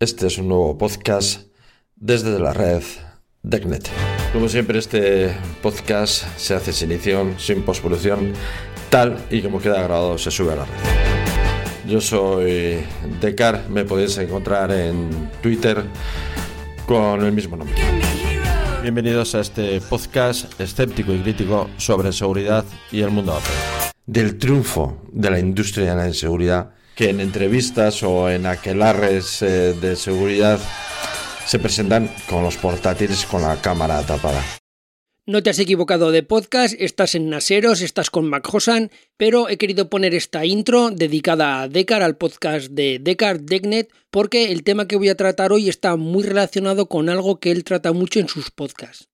Este es un nuevo podcast desde la red DECnet. Como siempre, este podcast se hace sin edición, sin postproducción, tal y como queda grabado se sube a la red. Yo soy Decar, me podéis encontrar en Twitter con el mismo nombre. Bienvenidos a este podcast escéptico y crítico sobre seguridad y el mundo Apple. Del triunfo de la industria de la seguridad que en entrevistas o en aquelarres eh, de seguridad se presentan con los portátiles con la cámara tapada. No te has equivocado de podcast, estás en Naseros, estás con Mac pero he querido poner esta intro dedicada a Decar, al podcast de Decar Degnet, porque el tema que voy a tratar hoy está muy relacionado con algo que él trata mucho en sus podcasts.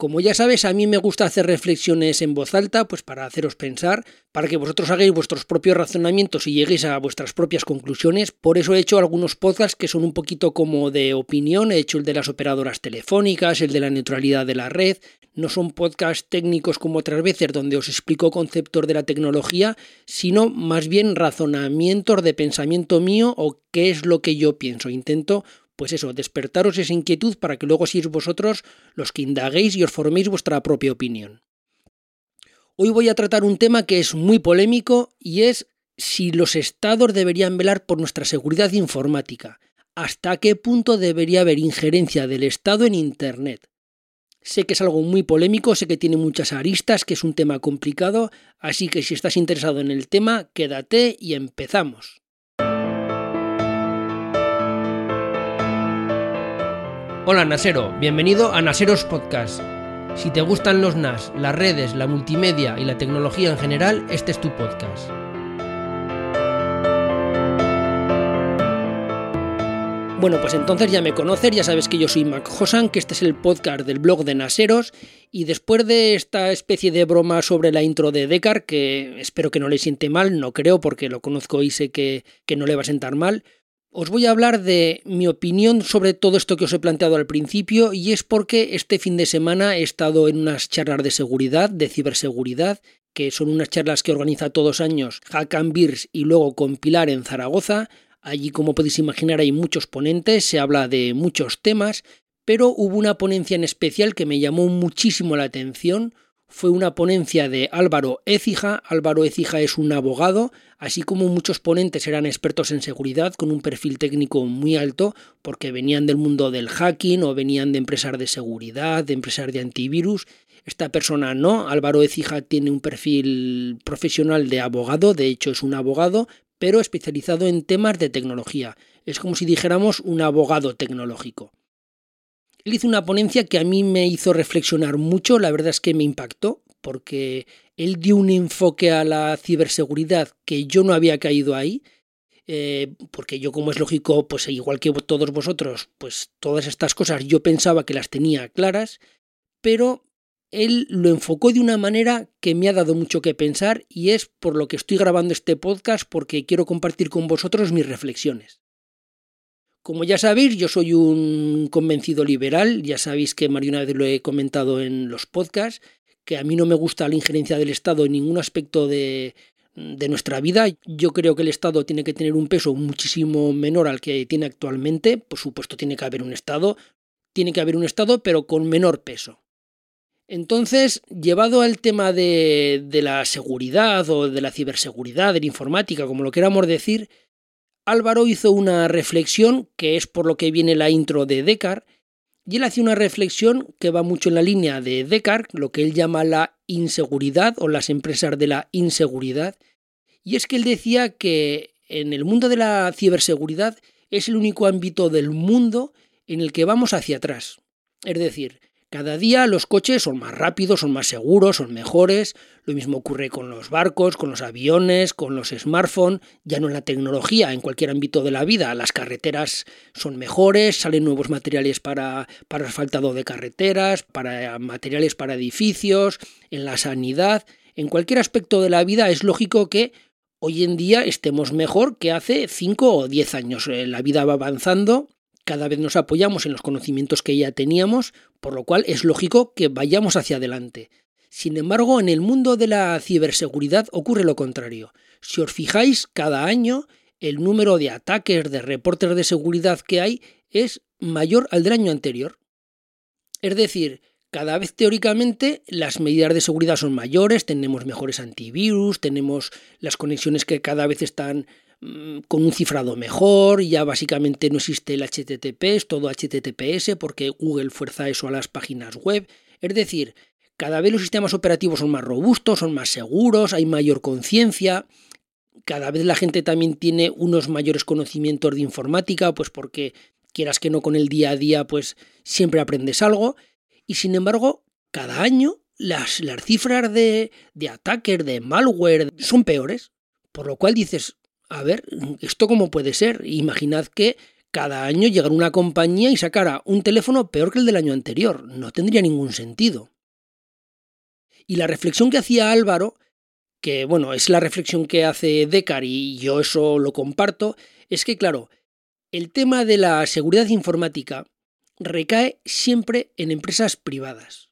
Como ya sabes, a mí me gusta hacer reflexiones en voz alta, pues para haceros pensar, para que vosotros hagáis vuestros propios razonamientos y lleguéis a vuestras propias conclusiones. Por eso he hecho algunos podcasts que son un poquito como de opinión. He hecho el de las operadoras telefónicas, el de la neutralidad de la red. No son podcasts técnicos como otras veces donde os explico conceptos de la tecnología, sino más bien razonamientos de pensamiento mío o qué es lo que yo pienso. Intento pues eso, despertaros esa inquietud para que luego seáis vosotros los que indaguéis y os forméis vuestra propia opinión. Hoy voy a tratar un tema que es muy polémico y es si los estados deberían velar por nuestra seguridad informática. ¿Hasta qué punto debería haber injerencia del Estado en Internet? Sé que es algo muy polémico, sé que tiene muchas aristas, que es un tema complicado, así que si estás interesado en el tema, quédate y empezamos. Hola Nasero, bienvenido a Naseros Podcast. Si te gustan los NAS, las redes, la multimedia y la tecnología en general, este es tu podcast. Bueno, pues entonces ya me conoces, ya sabes que yo soy Mac Hosan, que este es el podcast del blog de Naseros, y después de esta especie de broma sobre la intro de Decar, que espero que no le siente mal, no creo porque lo conozco y sé que, que no le va a sentar mal, os voy a hablar de mi opinión sobre todo esto que os he planteado al principio y es porque este fin de semana he estado en unas charlas de seguridad, de ciberseguridad, que son unas charlas que organiza todos años Hakan Beers y luego con Pilar en Zaragoza. Allí, como podéis imaginar, hay muchos ponentes, se habla de muchos temas, pero hubo una ponencia en especial que me llamó muchísimo la atención, fue una ponencia de Álvaro Écija. Álvaro Écija es un abogado, así como muchos ponentes eran expertos en seguridad con un perfil técnico muy alto, porque venían del mundo del hacking o venían de empresas de seguridad, de empresas de antivirus. Esta persona no, Álvaro Écija tiene un perfil profesional de abogado, de hecho es un abogado, pero especializado en temas de tecnología. Es como si dijéramos un abogado tecnológico. Él hizo una ponencia que a mí me hizo reflexionar mucho, la verdad es que me impactó, porque él dio un enfoque a la ciberseguridad que yo no había caído ahí, eh, porque yo como es lógico, pues igual que todos vosotros, pues todas estas cosas yo pensaba que las tenía claras, pero él lo enfocó de una manera que me ha dado mucho que pensar y es por lo que estoy grabando este podcast porque quiero compartir con vosotros mis reflexiones. Como ya sabéis, yo soy un convencido liberal, ya sabéis que Mario una vez lo he comentado en los podcasts, que a mí no me gusta la injerencia del Estado en ningún aspecto de, nuestra vida. Yo creo que el Estado tiene que tener un peso muchísimo menor al que tiene actualmente. Por supuesto, tiene que haber un Estado, tiene que haber un Estado, pero con menor peso. Entonces, llevado al tema de, de la seguridad o de la ciberseguridad, de la informática, como lo queramos decir, Álvaro hizo una reflexión, que es por lo que viene la intro de Decar, y él hace una reflexión que va mucho en la línea de Decar, lo que él llama la inseguridad o las empresas de la inseguridad, y es que él decía que en el mundo de la ciberseguridad es el único ámbito del mundo en el que vamos hacia atrás. Es decir, cada día los coches son más rápidos, son más seguros, son mejores. Lo mismo ocurre con los barcos, con los aviones, con los smartphones, ya no en la tecnología, en cualquier ámbito de la vida. Las carreteras son mejores, salen nuevos materiales para, para asfaltado de carreteras, para materiales para edificios, en la sanidad. En cualquier aspecto de la vida es lógico que hoy en día estemos mejor que hace 5 o 10 años. Eh, la vida va avanzando cada vez nos apoyamos en los conocimientos que ya teníamos, por lo cual es lógico que vayamos hacia adelante. Sin embargo, en el mundo de la ciberseguridad ocurre lo contrario. Si os fijáis, cada año el número de ataques, de reportes de seguridad que hay es mayor al del año anterior. Es decir, cada vez teóricamente las medidas de seguridad son mayores, tenemos mejores antivirus, tenemos las conexiones que cada vez están con un cifrado mejor, ya básicamente no existe el HTTP, es todo HTTPS porque Google fuerza eso a las páginas web. Es decir, cada vez los sistemas operativos son más robustos, son más seguros, hay mayor conciencia, cada vez la gente también tiene unos mayores conocimientos de informática, pues porque quieras que no con el día a día, pues siempre aprendes algo. Y sin embargo, cada año las, las cifras de, de ataques, de malware, son peores. Por lo cual dices, a ver, ¿esto cómo puede ser? Imaginad que cada año llegara una compañía y sacara un teléfono peor que el del año anterior. No tendría ningún sentido. Y la reflexión que hacía Álvaro que bueno, es la reflexión que hace Decar y yo eso lo comparto, es que claro, el tema de la seguridad informática recae siempre en empresas privadas.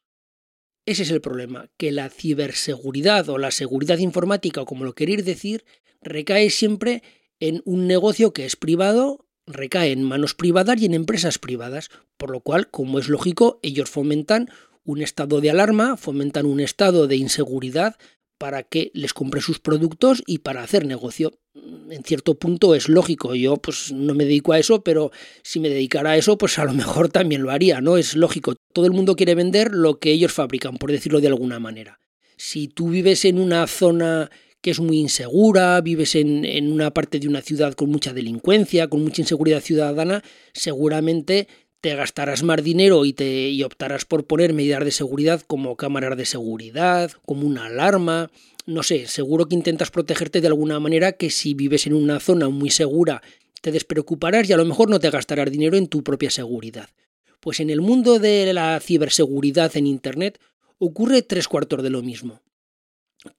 Ese es el problema, que la ciberseguridad o la seguridad informática, o como lo queréis decir, recae siempre en un negocio que es privado, recae en manos privadas y en empresas privadas, por lo cual, como es lógico, ellos fomentan un estado de alarma, fomentan un estado de inseguridad, para que les compre sus productos y para hacer negocio. En cierto punto es lógico, yo pues no me dedico a eso, pero si me dedicara a eso, pues a lo mejor también lo haría, ¿no? Es lógico, todo el mundo quiere vender lo que ellos fabrican, por decirlo de alguna manera. Si tú vives en una zona que es muy insegura, vives en, en una parte de una ciudad con mucha delincuencia, con mucha inseguridad ciudadana, seguramente te gastarás más dinero y, te, y optarás por poner medidas de seguridad como cámaras de seguridad, como una alarma, no sé, seguro que intentas protegerte de alguna manera que si vives en una zona muy segura te despreocuparás y a lo mejor no te gastarás dinero en tu propia seguridad. Pues en el mundo de la ciberseguridad en Internet ocurre tres cuartos de lo mismo.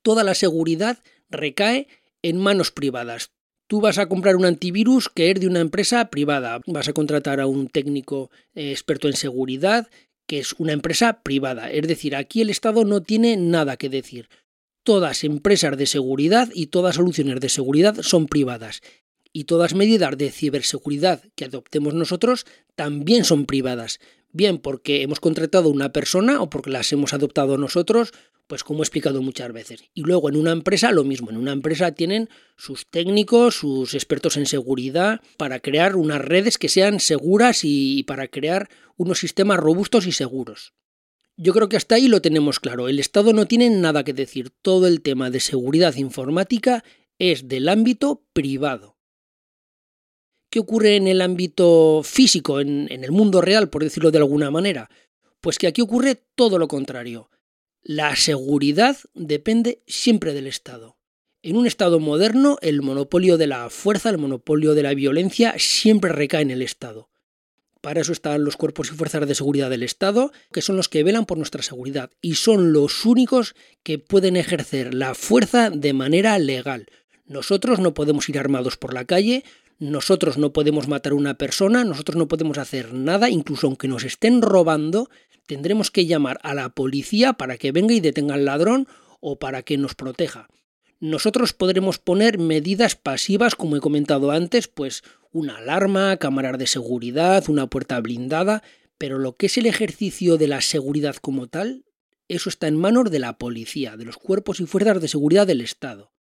Toda la seguridad recae en manos privadas. Tú vas a comprar un antivirus que es de una empresa privada. Vas a contratar a un técnico eh, experto en seguridad que es una empresa privada. Es decir, aquí el Estado no tiene nada que decir. Todas empresas de seguridad y todas soluciones de seguridad son privadas. Y todas medidas de ciberseguridad que adoptemos nosotros también son privadas. Bien porque hemos contratado una persona o porque las hemos adoptado nosotros pues como he explicado muchas veces. Y luego en una empresa lo mismo, en una empresa tienen sus técnicos, sus expertos en seguridad, para crear unas redes que sean seguras y para crear unos sistemas robustos y seguros. Yo creo que hasta ahí lo tenemos claro. El Estado no tiene nada que decir. Todo el tema de seguridad informática es del ámbito privado. ¿Qué ocurre en el ámbito físico, en, en el mundo real, por decirlo de alguna manera? Pues que aquí ocurre todo lo contrario la seguridad depende siempre del Estado. En un Estado moderno, el monopolio de la fuerza, el monopolio de la violencia, siempre recae en el Estado. Para eso están los cuerpos y fuerzas de seguridad del Estado, que son los que velan por nuestra seguridad y son los únicos que pueden ejercer la fuerza de manera legal. Nosotros no podemos ir armados por la calle, nosotros no podemos matar a una persona, nosotros no podemos hacer nada, incluso aunque nos estén robando, tendremos que llamar a la policía para que venga y detenga al ladrón o para que nos proteja. Nosotros podremos poner medidas pasivas, como he comentado antes, pues una alarma, cámaras de seguridad, una puerta blindada, pero lo que es el ejercicio de la seguridad como tal, eso está en manos de la policía, de los cuerpos y fuerzas de seguridad del Estado.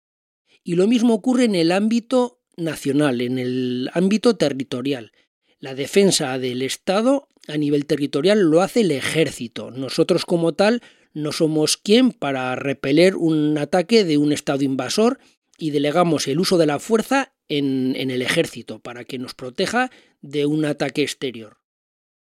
Y lo mismo ocurre en el ámbito nacional, en el ámbito territorial. La defensa del Estado a nivel territorial lo hace el ejército. Nosotros como tal no somos quien para repeler un ataque de un Estado invasor y delegamos el uso de la fuerza en, en el ejército para que nos proteja de un ataque exterior.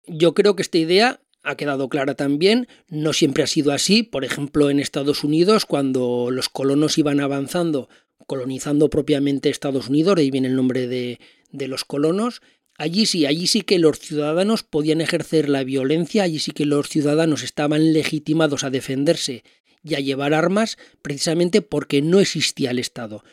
Yo creo que esta idea ha quedado clara también, no siempre ha sido así, por ejemplo en Estados Unidos cuando los colonos iban avanzando, colonizando propiamente Estados Unidos, de ahí viene el nombre de, de los colonos, Allí sí, allí sí que los ciudadanos podían ejercer la violencia, allí sí que los ciudadanos estaban legitimados a defenderse y a llevar armas precisamente porque no existía el Estado.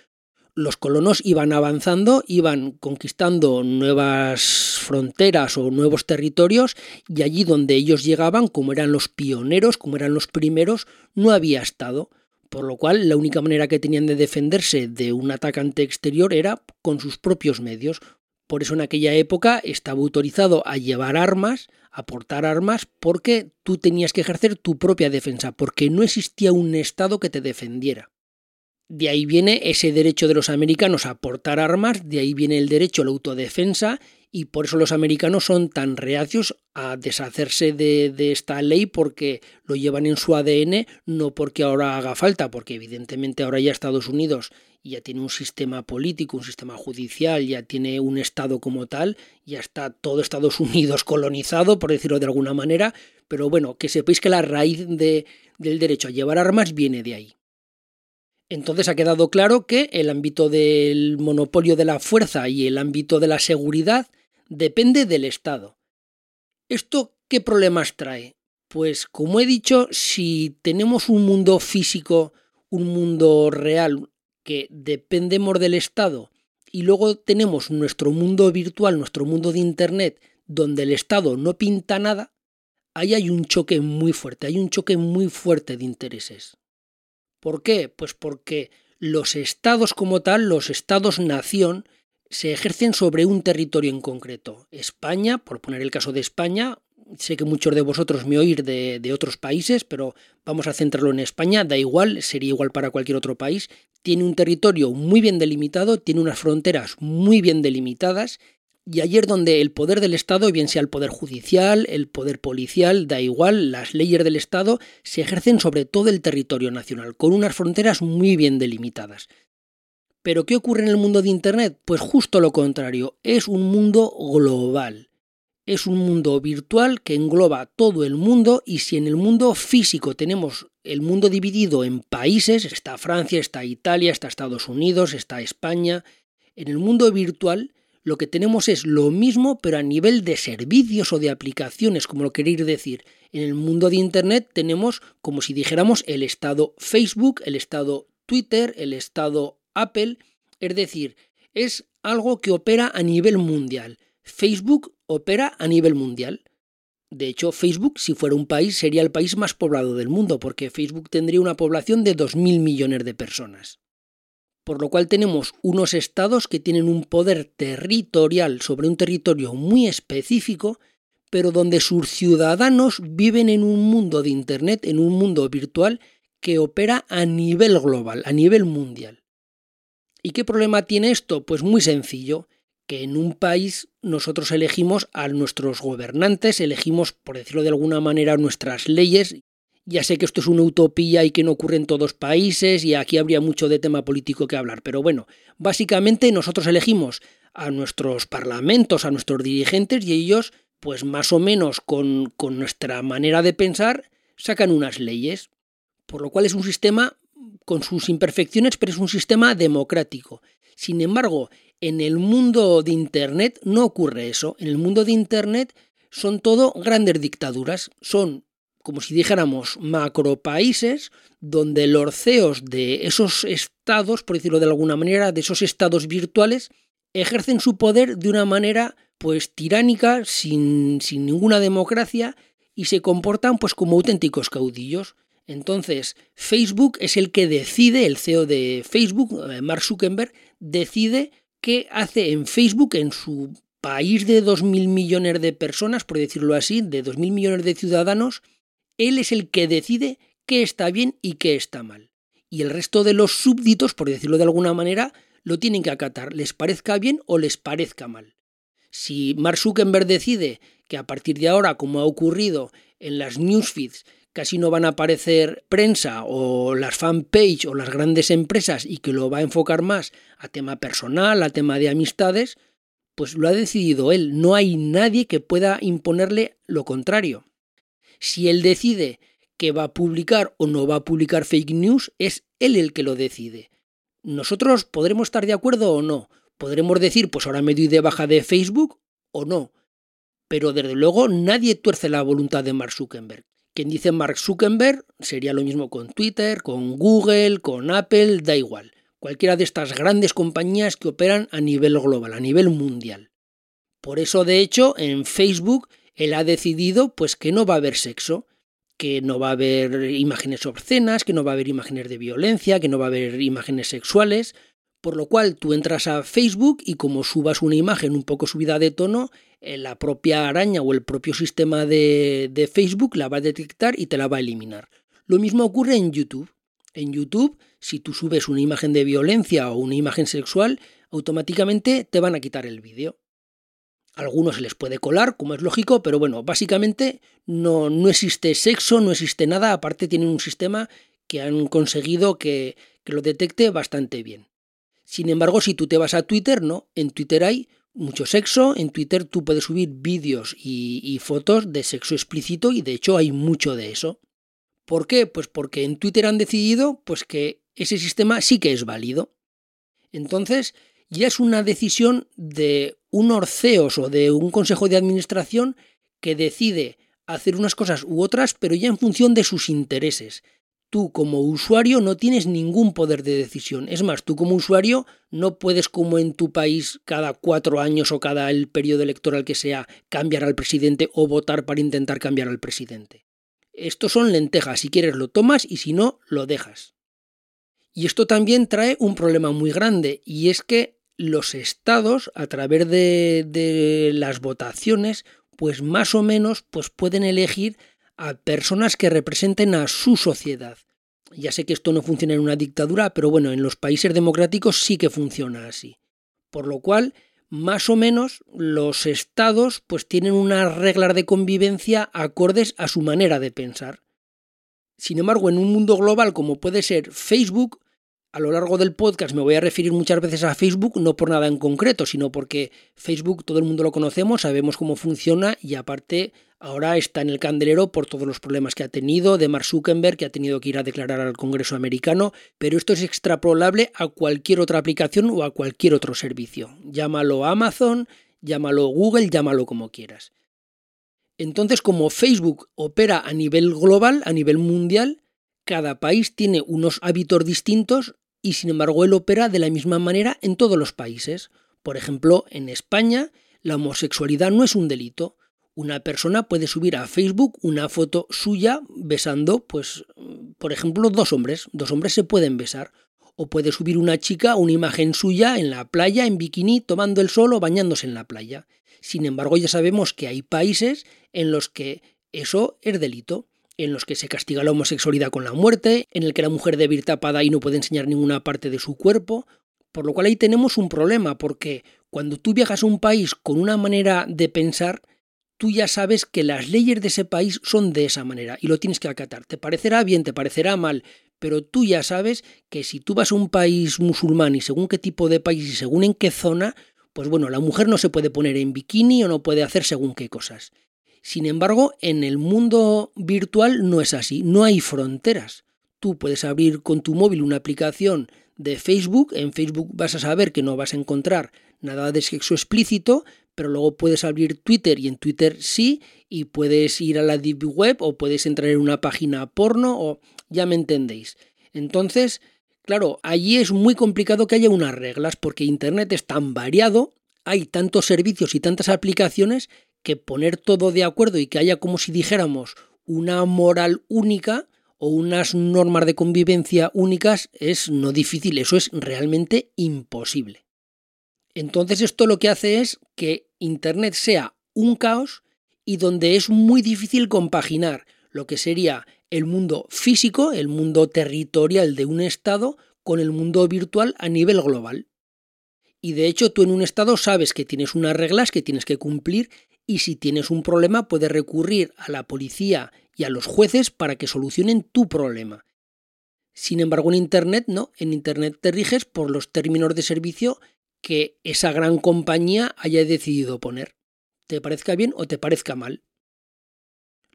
Los colonos iban avanzando, iban conquistando nuevas fronteras o nuevos territorios y allí donde ellos llegaban, como eran los pioneros, como eran los primeros, no había Estado por lo cual la única manera que tenían de defenderse de un atacante exterior era con sus propios medios. Por eso en aquella época estaba autorizado a llevar armas, a portar armas, porque tú tenías que ejercer tu propia defensa, porque no existía un Estado que te defendiera. De ahí viene ese derecho de los americanos a portar armas, de ahí viene el derecho a la autodefensa y por eso los americanos son tan reacios a deshacerse de, esta ley porque lo llevan en su ADN, no porque ahora haga falta, porque evidentemente ahora ya Estados Unidos ya tiene un sistema político, un sistema judicial, ya tiene un Estado como tal, ya está todo Estados Unidos colonizado, por decirlo de alguna manera, pero bueno, que sepáis que la raíz de, del derecho a llevar armas viene de ahí. Entonces ha quedado claro que el ámbito del monopolio de la fuerza y el ámbito de la seguridad depende del Estado. ¿Esto qué problemas trae? Pues como he dicho, si tenemos un mundo físico, un mundo real que dependemos del Estado y luego tenemos nuestro mundo virtual, nuestro mundo de Internet, donde el Estado no pinta nada, ahí hay un choque muy fuerte, hay un choque muy fuerte de intereses. ¿Por qué? Pues porque los estados como tal, los estados-nación, se ejercen sobre un territorio en concreto. España, por poner el caso de España, sé que muchos de vosotros me oís de, otros países, pero vamos a centrarlo en España, da igual, sería igual para cualquier otro país, tiene un territorio muy bien delimitado, tiene unas fronteras muy bien delimitadas y ayer donde el poder del Estado, bien sea el poder judicial, el poder policial, da igual, las leyes del Estado se ejercen sobre todo el territorio nacional, con unas fronteras muy bien delimitadas. Pero ¿qué ocurre en el mundo de Internet? Pues justo lo contrario, es un mundo global. Es un mundo virtual que engloba todo el mundo y si en el mundo físico tenemos el mundo dividido en países, está Francia, está Italia, está Estados Unidos, está España, en el mundo virtual lo que tenemos es lo mismo, pero a nivel de servicios o de aplicaciones, como lo queréis decir. En el mundo de Internet tenemos, como si dijéramos, el estado Facebook, el estado Twitter, el estado Apple, es decir, es algo que opera a nivel mundial. Facebook opera a nivel mundial. De hecho, Facebook, si fuera un país, sería el país más poblado del mundo, porque Facebook tendría una población de 2.000 millones de personas por lo cual tenemos unos estados que tienen un poder territorial sobre un territorio muy específico, pero donde sus ciudadanos viven en un mundo de Internet, en un mundo virtual que opera a nivel global, a nivel mundial. ¿Y qué problema tiene esto? Pues muy sencillo, que en un país nosotros elegimos a nuestros gobernantes, elegimos, por decirlo de alguna manera, nuestras leyes ya sé que esto es una utopía y que no ocurre en todos países y aquí habría mucho de tema político que hablar, pero bueno, básicamente nosotros elegimos a nuestros parlamentos, a nuestros dirigentes y ellos, pues más o menos con, con nuestra manera de pensar, sacan unas leyes, por lo cual es un sistema con sus imperfecciones, pero es un sistema democrático. Sin embargo, en el mundo de Internet no ocurre eso. En el mundo de Internet son todo grandes dictaduras, son como si dijéramos, macropaíses donde los CEOs de esos estados, por decirlo de alguna manera, de esos estados virtuales, ejercen su poder de una manera pues tiránica, sin, sin ninguna democracia, y se comportan pues como auténticos caudillos. Entonces, Facebook es el que decide, el CEO de Facebook, eh, Mark Zuckerberg, decide qué hace en Facebook, en su país de 2.000 millones de personas, por decirlo así, de 2.000 millones de ciudadanos, él es el que decide qué está bien y qué está mal. Y el resto de los súbditos, por decirlo de alguna manera, lo tienen que acatar, les parezca bien o les parezca mal. Si Mark Zuckerberg decide que a partir de ahora, como ha ocurrido en las newsfeeds, casi no van a aparecer prensa o las fanpage o las grandes empresas y que lo va a enfocar más a tema personal, a tema de amistades, pues lo ha decidido él. No hay nadie que pueda imponerle lo contrario. Si él decide que va a publicar o no va a publicar fake news, es él el que lo decide. Nosotros podremos estar de acuerdo o no. Podremos decir, pues ahora me doy de baja de Facebook o no. Pero desde luego nadie tuerce la voluntad de Mark Zuckerberg. Quien dice Mark Zuckerberg sería lo mismo con Twitter, con Google, con Apple, da igual. Cualquiera de estas grandes compañías que operan a nivel global, a nivel mundial. Por eso, de hecho, en Facebook él ha decidido pues que no va a haber sexo, que no va a haber imágenes obscenas, que no va a haber imágenes de violencia, que no va a haber imágenes sexuales, por lo cual tú entras a Facebook y como subas una imagen un poco subida de tono, eh, la propia araña o el propio sistema de, Facebook la va a detectar y te la va a eliminar. Lo mismo ocurre en YouTube. En YouTube, si tú subes una imagen de violencia o una imagen sexual, automáticamente te van a quitar el vídeo. A algunos se les puede colar, como es lógico, pero bueno, básicamente no, no existe sexo, no existe nada, aparte tienen un sistema que han conseguido que, que lo detecte bastante bien. Sin embargo, si tú te vas a Twitter, no, en Twitter hay mucho sexo, en Twitter tú puedes subir vídeos y, y, fotos de sexo explícito y de hecho hay mucho de eso. ¿Por qué? Pues porque en Twitter han decidido pues que ese sistema sí que es válido. Entonces, ya es una decisión de unos CEOs o de un consejo de administración que decide hacer unas cosas u otras, pero ya en función de sus intereses. Tú como usuario no tienes ningún poder de decisión. Es más, tú como usuario no puedes como en tu país cada cuatro años o cada el periodo electoral que sea cambiar al presidente o votar para intentar cambiar al presidente. Estos son lentejas, si quieres lo tomas y si no, lo dejas. Y esto también trae un problema muy grande y es que los estados, a través de, de las votaciones, pues más o menos pues pueden elegir a personas que representen a su sociedad. Ya sé que esto no funciona en una dictadura, pero bueno, en los países democráticos sí que funciona así. Por lo cual, más o menos los estados pues tienen unas reglas de convivencia acordes a su manera de pensar. Sin embargo, en un mundo global como puede ser Facebook, a lo largo del podcast me voy a referir muchas veces a Facebook, no por nada en concreto, sino porque Facebook todo el mundo lo conocemos, sabemos cómo funciona y aparte ahora está en el candelero por todos los problemas que ha tenido, de Mark Zuckerberg, que ha tenido que ir a declarar al Congreso americano, pero esto es extrapolable a cualquier otra aplicación o a cualquier otro servicio. Llámalo Amazon, llámalo Google, llámalo como quieras. Entonces, como Facebook opera a nivel global, a nivel mundial, cada país tiene unos hábitos distintos y sin embargo él opera de la misma manera en todos los países. Por ejemplo, en España la homosexualidad no es un delito. Una persona puede subir a Facebook una foto suya besando, pues, por ejemplo, dos hombres. Dos hombres se pueden besar. O puede subir una chica una imagen suya en la playa, en bikini, tomando el sol o bañándose en la playa. Sin embargo, ya sabemos que hay países en los que eso es delito en los que se castiga la homosexualidad con la muerte, en el que la mujer debe ir tapada y no puede enseñar ninguna parte de su cuerpo, por lo cual ahí tenemos un problema, porque cuando tú viajas a un país con una manera de pensar, tú ya sabes que las leyes de ese país son de esa manera y lo tienes que acatar. Te parecerá bien, te parecerá mal, pero tú ya sabes que si tú vas a un país musulmán y según qué tipo de país y según en qué zona, pues bueno, la mujer no se puede poner en bikini o no puede hacer según qué cosas. Sin embargo, en el mundo virtual no es así, no hay fronteras. Tú puedes abrir con tu móvil una aplicación de Facebook, en Facebook vas a saber que no vas a encontrar nada de sexo explícito, pero luego puedes abrir Twitter y en Twitter sí, y puedes ir a la Deep Web o puedes entrar en una página porno o ya me entendéis. Entonces, claro, allí es muy complicado que haya unas reglas porque Internet es tan variado, hay tantos servicios y tantas aplicaciones que poner todo de acuerdo y que haya como si dijéramos una moral única o unas normas de convivencia únicas es no difícil, eso es realmente imposible. Entonces esto lo que hace es que Internet sea un caos y donde es muy difícil compaginar lo que sería el mundo físico, el mundo territorial de un Estado, con el mundo virtual a nivel global. Y de hecho tú en un Estado sabes que tienes unas reglas que tienes que cumplir y si tienes un problema puedes recurrir a la policía y a los jueces para que solucionen tu problema. Sin embargo, en Internet no, en Internet te riges por los términos de servicio que esa gran compañía haya decidido poner. Te parezca bien o te parezca mal.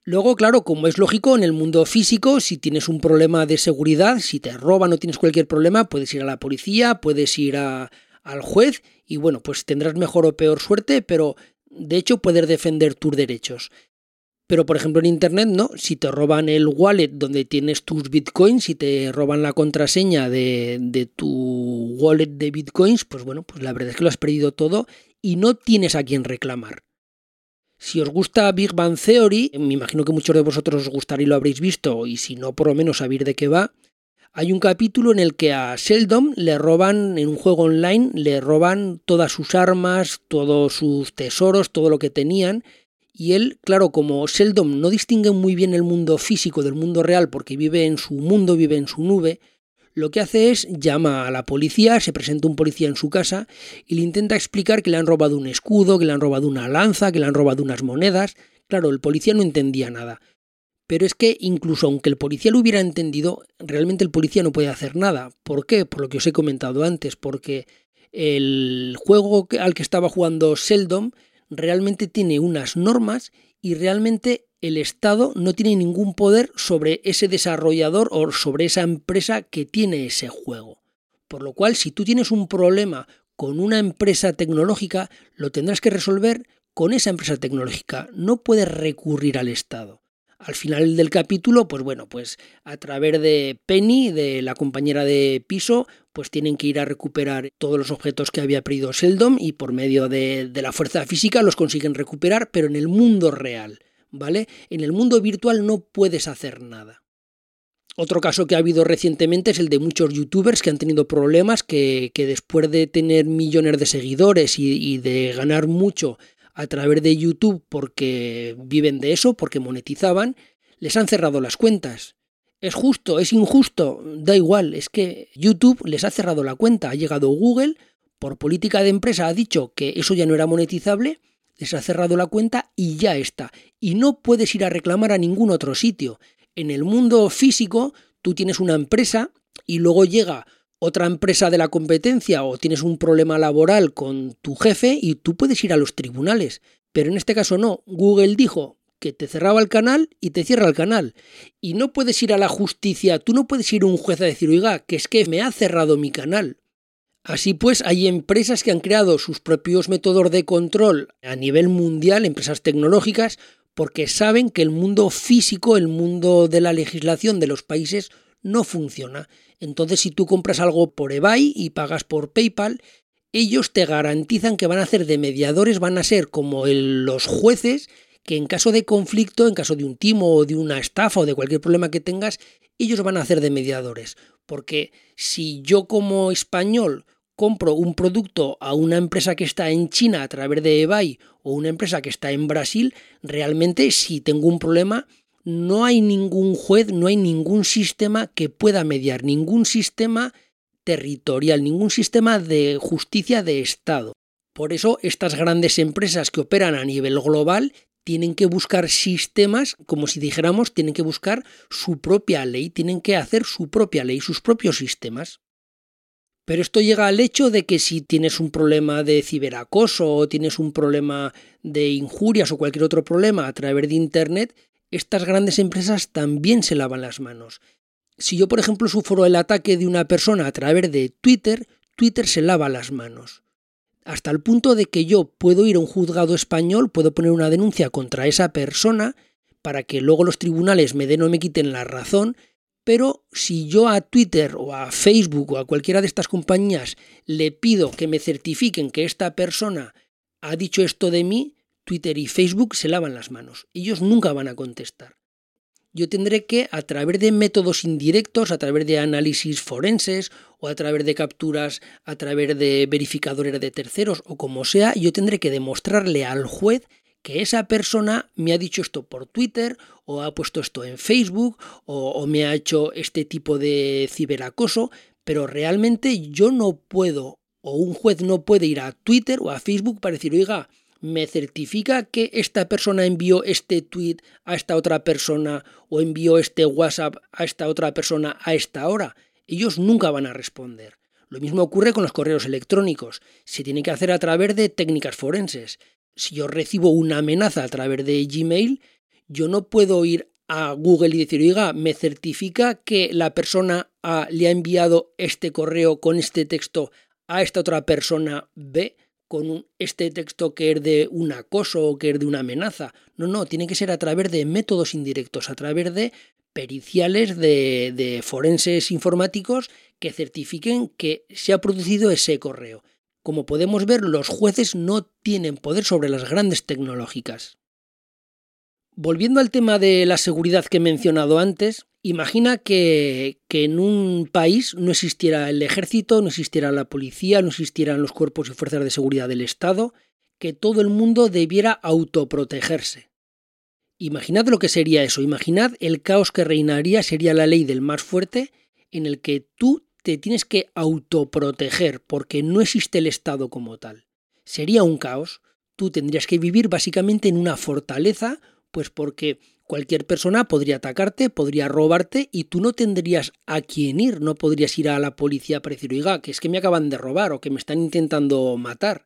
Luego, claro, como es lógico, en el mundo físico, si tienes un problema de seguridad, si te roban o tienes cualquier problema, puedes ir a la policía, puedes ir a, al juez y bueno, pues tendrás mejor o peor suerte, pero de hecho poder defender tus derechos. Pero por ejemplo en Internet no, si te roban el wallet donde tienes tus bitcoins, si te roban la contraseña de, de, tu wallet de bitcoins, pues bueno, pues la verdad es que lo has perdido todo y no tienes a quien reclamar. Si os gusta Big Bang Theory, me imagino que muchos de vosotros os gustará y lo habréis visto, y si no, por lo menos sabéis de qué va. Hay un capítulo en el que a Sheldon le roban, en un juego online, le roban todas sus armas, todos sus tesoros, todo lo que tenían. Y él, claro, como Sheldon no distingue muy bien el mundo físico del mundo real porque vive en su mundo, vive en su nube, lo que hace es llama a la policía, se presenta un policía en su casa y le intenta explicar que le han robado un escudo, que le han robado una lanza, que le han robado unas monedas. Claro, el policía no entendía nada. Pero es que incluso aunque el policía lo hubiera entendido, realmente el policía no puede hacer nada. ¿Por qué? Por lo que os he comentado antes, porque el juego al que estaba jugando Sheldon realmente tiene unas normas y realmente el Estado no tiene ningún poder sobre ese desarrollador o sobre esa empresa que tiene ese juego. Por lo cual, si tú tienes un problema con una empresa tecnológica, lo tendrás que resolver con esa empresa tecnológica. No puedes recurrir al Estado. Al final del capítulo, pues bueno, pues a través de Penny, de la compañera de piso, pues tienen que ir a recuperar todos los objetos que había perdido Seldom y por medio de, de la fuerza física los consiguen recuperar, pero en el mundo real, ¿vale? En el mundo virtual no puedes hacer nada. Otro caso que ha habido recientemente es el de muchos youtubers que han tenido problemas que, que después de tener millones de seguidores y, y de ganar mucho a través de YouTube porque viven de eso, porque monetizaban, les han cerrado las cuentas. ¿Es justo? ¿Es injusto? Da igual, es que YouTube les ha cerrado la cuenta. Ha llegado Google, por política de empresa ha dicho que eso ya no era monetizable, les ha cerrado la cuenta y ya está. Y no puedes ir a reclamar a ningún otro sitio. En el mundo físico, tú tienes una empresa y luego llega otra empresa de la competencia o tienes un problema laboral con tu jefe y tú puedes ir a los tribunales. Pero en este caso no. Google dijo que te cerraba el canal y te cierra el canal. Y no puedes ir a la justicia, tú no puedes ir a un juez a decir, oiga, que es que me ha cerrado mi canal. Así pues, hay empresas que han creado sus propios métodos de control a nivel mundial, empresas tecnológicas, porque saben que el mundo físico, el mundo de la legislación de los países, no funciona. Entonces, si tú compras algo por eBay y pagas por PayPal, ellos te garantizan que van a hacer de mediadores, van a ser como los jueces que en caso de conflicto, en caso de un timo o de una estafa o de cualquier problema que tengas, ellos van a hacer de mediadores. Porque si yo como español compro un producto a una empresa que está en China a través de eBay o una empresa que está en Brasil, realmente si tengo un problema, no hay ningún juez, no hay ningún sistema que pueda mediar, ningún sistema territorial, ningún sistema de justicia de Estado. Por eso estas grandes empresas que operan a nivel global tienen que buscar sistemas, como si dijéramos, tienen que buscar su propia ley, tienen que hacer su propia ley, sus propios sistemas. Pero esto llega al hecho de que si tienes un problema de ciberacoso o tienes un problema de injurias o cualquier otro problema a través de Internet, estas grandes empresas también se lavan las manos. Si yo, por ejemplo, sufro el ataque de una persona a través de Twitter, Twitter se lava las manos. Hasta el punto de que yo puedo ir a un juzgado español, puedo poner una denuncia contra esa persona para que luego los tribunales me den o me quiten la razón, pero si yo a Twitter o a Facebook o a cualquiera de estas compañías le pido que me certifiquen que esta persona ha dicho esto de mí, Twitter y Facebook se lavan las manos. Ellos nunca van a contestar. Yo tendré que, a través de métodos indirectos, a través de análisis forenses o a través de capturas, a través de verificadores de terceros o como sea, yo tendré que demostrarle al juez que esa persona me ha dicho esto por Twitter o ha puesto esto en Facebook o, me ha hecho este tipo de ciberacoso, pero realmente yo no puedo o un juez no puede ir a Twitter o a Facebook para decir, oiga, me certifica que esta persona envió este tweet a esta otra persona o envió este WhatsApp a esta otra persona a esta hora. Ellos nunca van a responder. Lo mismo ocurre con los correos electrónicos. Se tiene que hacer a través de técnicas forenses. Si yo recibo una amenaza a través de Gmail, yo no puedo ir a Google y decir, oiga, me certifica que la persona A le ha enviado este correo con este texto a esta otra persona B con este texto que es de un acoso o que es de una amenaza. No, no, tiene que ser a través de métodos indirectos, a través de periciales de, de forenses informáticos que certifiquen que se ha producido ese correo. Como podemos ver, los jueces no tienen poder sobre las grandes tecnológicas. Volviendo al tema de la seguridad que he mencionado antes, imagina que, en un país no existiera el ejército, no existiera la policía, no existieran los cuerpos y fuerzas de seguridad del Estado, que todo el mundo debiera autoprotegerse. Imaginad lo que sería eso, imaginad el caos que reinaría, sería la ley del más fuerte, en el que tú te tienes que autoproteger porque no existe el Estado como tal. Sería un caos. Tú tendrías que vivir básicamente en una fortaleza, pues porque cualquier persona podría atacarte, podría robarte y tú no tendrías a quién ir, no podrías ir a la policía para decir, oiga, que es que me acaban de robar o que me están intentando matar.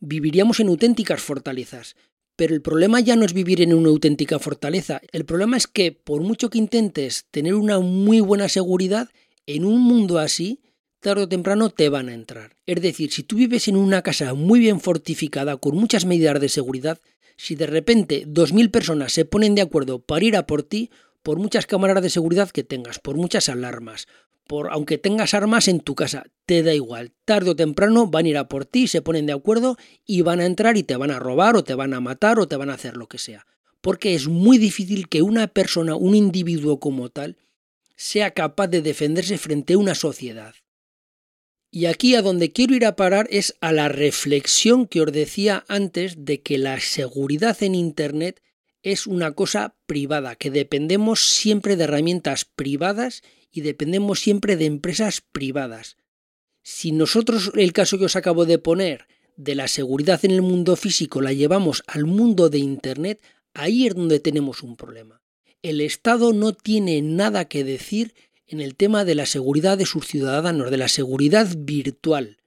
Viviríamos en auténticas fortalezas. Pero el problema ya no es vivir en una auténtica fortaleza. El problema es que por mucho que intentes tener una muy buena seguridad, en un mundo así, tarde o temprano te van a entrar. Es decir, si tú vives en una casa muy bien fortificada, con muchas medidas de seguridad, si de repente 2.000 personas se ponen de acuerdo para ir a por ti, por muchas cámaras de seguridad que tengas, por muchas alarmas, por aunque tengas armas en tu casa, te da igual. Tarde o temprano van a ir a por ti, se ponen de acuerdo y van a entrar y te van a robar o te van a matar o te van a hacer lo que sea. Porque es muy difícil que una persona, un individuo como tal, sea capaz de defenderse frente a una sociedad. Y aquí a donde quiero ir a parar es a la reflexión que os decía antes de que la seguridad en Internet es una cosa privada, que dependemos siempre de herramientas privadas y dependemos siempre de empresas privadas. Si nosotros el caso que os acabo de poner de la seguridad en el mundo físico la llevamos al mundo de Internet, ahí es donde tenemos un problema el Estado no tiene nada que decir en el tema de la seguridad de sus ciudadanos, de la seguridad virtual.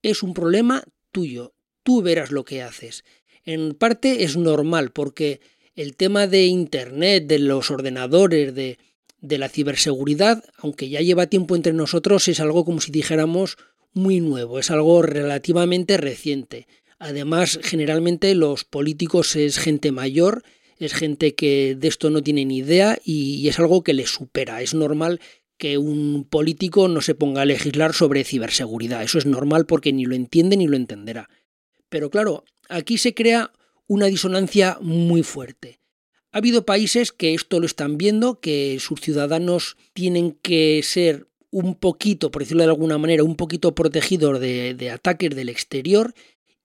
Es un problema tuyo, tú verás lo que haces. En parte es normal porque el tema de Internet, de los ordenadores, de, de la ciberseguridad, aunque ya lleva tiempo entre nosotros, es algo como si dijéramos muy nuevo, es algo relativamente reciente. Además, generalmente los políticos es gente mayor es gente que de esto no tiene ni idea y, es algo que le supera. Es normal que un político no se ponga a legislar sobre ciberseguridad. Eso es normal porque ni lo entiende ni lo entenderá. Pero claro, aquí se crea una disonancia muy fuerte. Ha habido países que esto lo están viendo, que sus ciudadanos tienen que ser un poquito, por decirlo de alguna manera, un poquito protegidos de, ataques del exterior,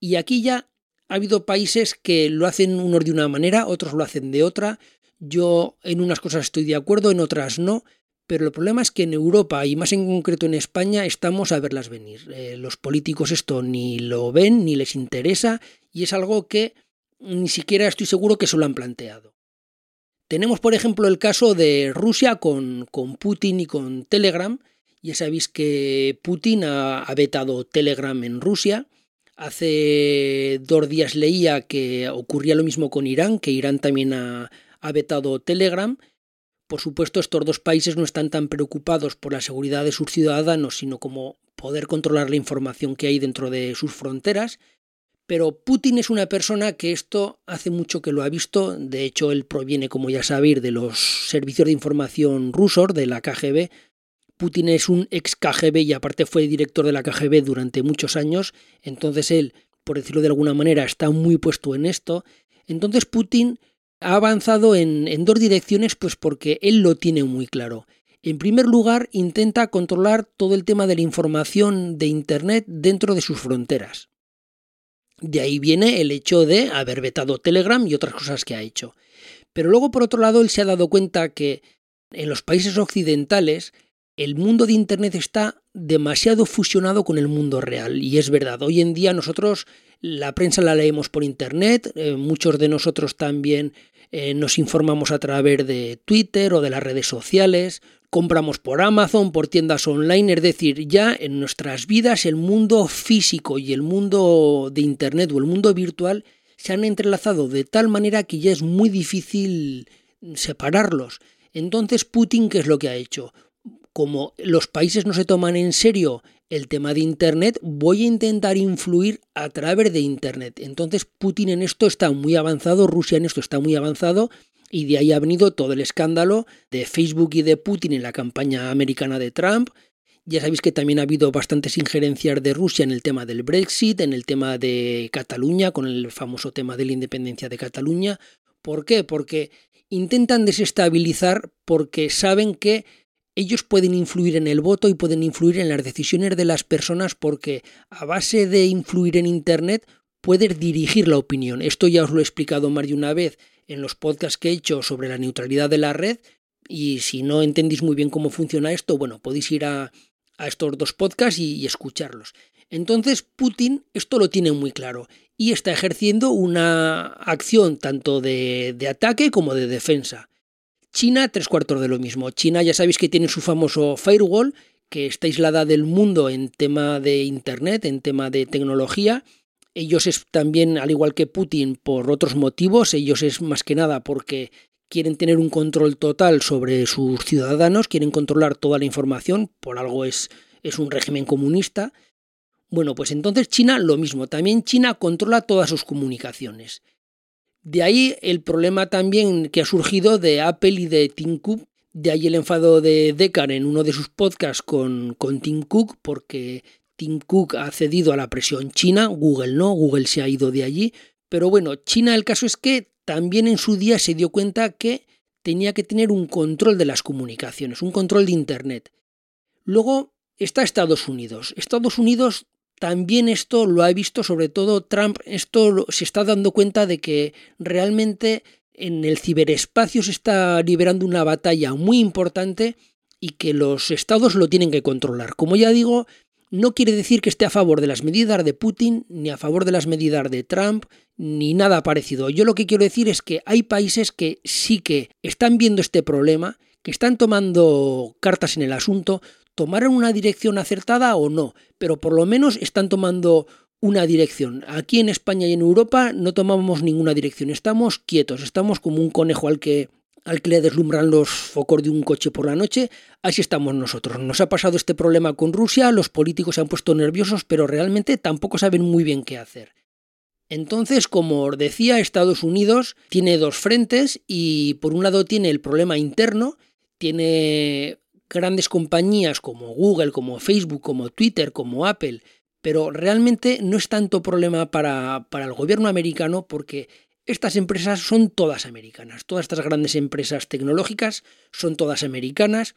y aquí ya ha habido países que lo hacen unos de una manera, otros lo hacen de otra. Yo en unas cosas estoy de acuerdo, en otras no. Pero el problema es que en Europa y más en concreto en España estamos a verlas venir. Eh, los políticos esto ni lo ven, ni les interesa y es algo que ni siquiera estoy seguro que se lo han planteado. Tenemos, por ejemplo, el caso de Rusia con, con Putin y con Telegram. Ya sabéis que Putin ha, ha vetado Telegram en Rusia Hace dos días leía que ocurría lo mismo con Irán, que Irán también ha, vetado Telegram. Por supuesto, estos dos países no están tan preocupados por la seguridad de sus ciudadanos, sino como poder controlar la información que hay dentro de sus fronteras. Pero Putin es una persona que esto hace mucho que lo ha visto. De hecho, él proviene, como ya sabéis, de los servicios de información rusos, de la KGB, Putin es un ex KGB y aparte fue director de la KGB durante muchos años, entonces él, por decirlo de alguna manera, está muy puesto en esto. Entonces Putin ha avanzado en, dos direcciones pues porque él lo tiene muy claro. En primer lugar, intenta controlar todo el tema de la información de Internet dentro de sus fronteras. De ahí viene el hecho de haber vetado Telegram y otras cosas que ha hecho. Pero luego, por otro lado, él se ha dado cuenta que en los países occidentales el mundo de Internet está demasiado fusionado con el mundo real. Y es verdad, hoy en día nosotros la prensa la leemos por Internet, eh, muchos de nosotros también eh, nos informamos a través de Twitter o de las redes sociales, compramos por Amazon, por tiendas online, es decir, ya en nuestras vidas el mundo físico y el mundo de Internet o el mundo virtual se han entrelazado de tal manera que ya es muy difícil separarlos. Entonces Putin, ¿qué es lo que ha hecho? Como los países no se toman en serio el tema de Internet, voy a intentar influir a través de Internet. Entonces Putin en esto está muy avanzado, Rusia en esto está muy avanzado, y de ahí ha venido todo el escándalo de Facebook y de Putin en la campaña americana de Trump. Ya sabéis que también ha habido bastantes injerencias de Rusia en el tema del Brexit, en el tema de Cataluña, con el famoso tema de la independencia de Cataluña. ¿Por qué? Porque intentan desestabilizar porque saben que ellos pueden influir en el voto y pueden influir en las decisiones de las personas porque a base de influir en Internet puedes dirigir la opinión. Esto ya os lo he explicado más de una vez en los podcasts que he hecho sobre la neutralidad de la red y si no entendéis muy bien cómo funciona esto, bueno, podéis ir a, estos dos podcasts y, escucharlos. Entonces Putin esto lo tiene muy claro y está ejerciendo una acción tanto de, de ataque como de defensa. China, tres cuartos de lo mismo. China ya sabéis que tiene su famoso firewall, que está aislada del mundo en tema de Internet, en tema de tecnología. Ellos es también, al igual que Putin, por otros motivos, ellos es más que nada porque quieren tener un control total sobre sus ciudadanos, quieren controlar toda la información, por algo es, es un régimen comunista. Bueno, pues entonces China lo mismo, también China controla todas sus comunicaciones. De ahí el problema también que ha surgido de Apple y de Tim Cook, de ahí el enfado de Decar en uno de sus podcasts con, con Tim Cook, porque Tim Cook ha cedido a la presión china, Google no, Google se ha ido de allí, pero bueno, China el caso es que también en su día se dio cuenta que tenía que tener un control de las comunicaciones, un control de Internet. Luego está Estados Unidos. Estados Unidos también esto lo ha visto, sobre todo Trump, esto se está dando cuenta de que realmente en el ciberespacio se está liberando una batalla muy importante y que los estados lo tienen que controlar. Como ya digo, no quiere decir que esté a favor de las medidas de Putin, ni a favor de las medidas de Trump, ni nada parecido. Yo lo que quiero decir es que hay países que sí que están viendo este problema, que están tomando cartas en el asunto, tomaron una dirección acertada o no, pero por lo menos están tomando una dirección. Aquí en España y en Europa no tomamos ninguna dirección, estamos quietos, estamos como un conejo al que al que le deslumbran los focos de un coche por la noche, así estamos nosotros. Nos ha pasado este problema con Rusia, los políticos se han puesto nerviosos, pero realmente tampoco saben muy bien qué hacer. Entonces, como os decía, Estados Unidos tiene dos frentes y por un lado tiene el problema interno, tiene grandes compañías como Google, como Facebook, como Twitter, como Apple, pero realmente no es tanto problema para, para el gobierno americano porque estas empresas son todas americanas, todas estas grandes empresas tecnológicas son todas americanas,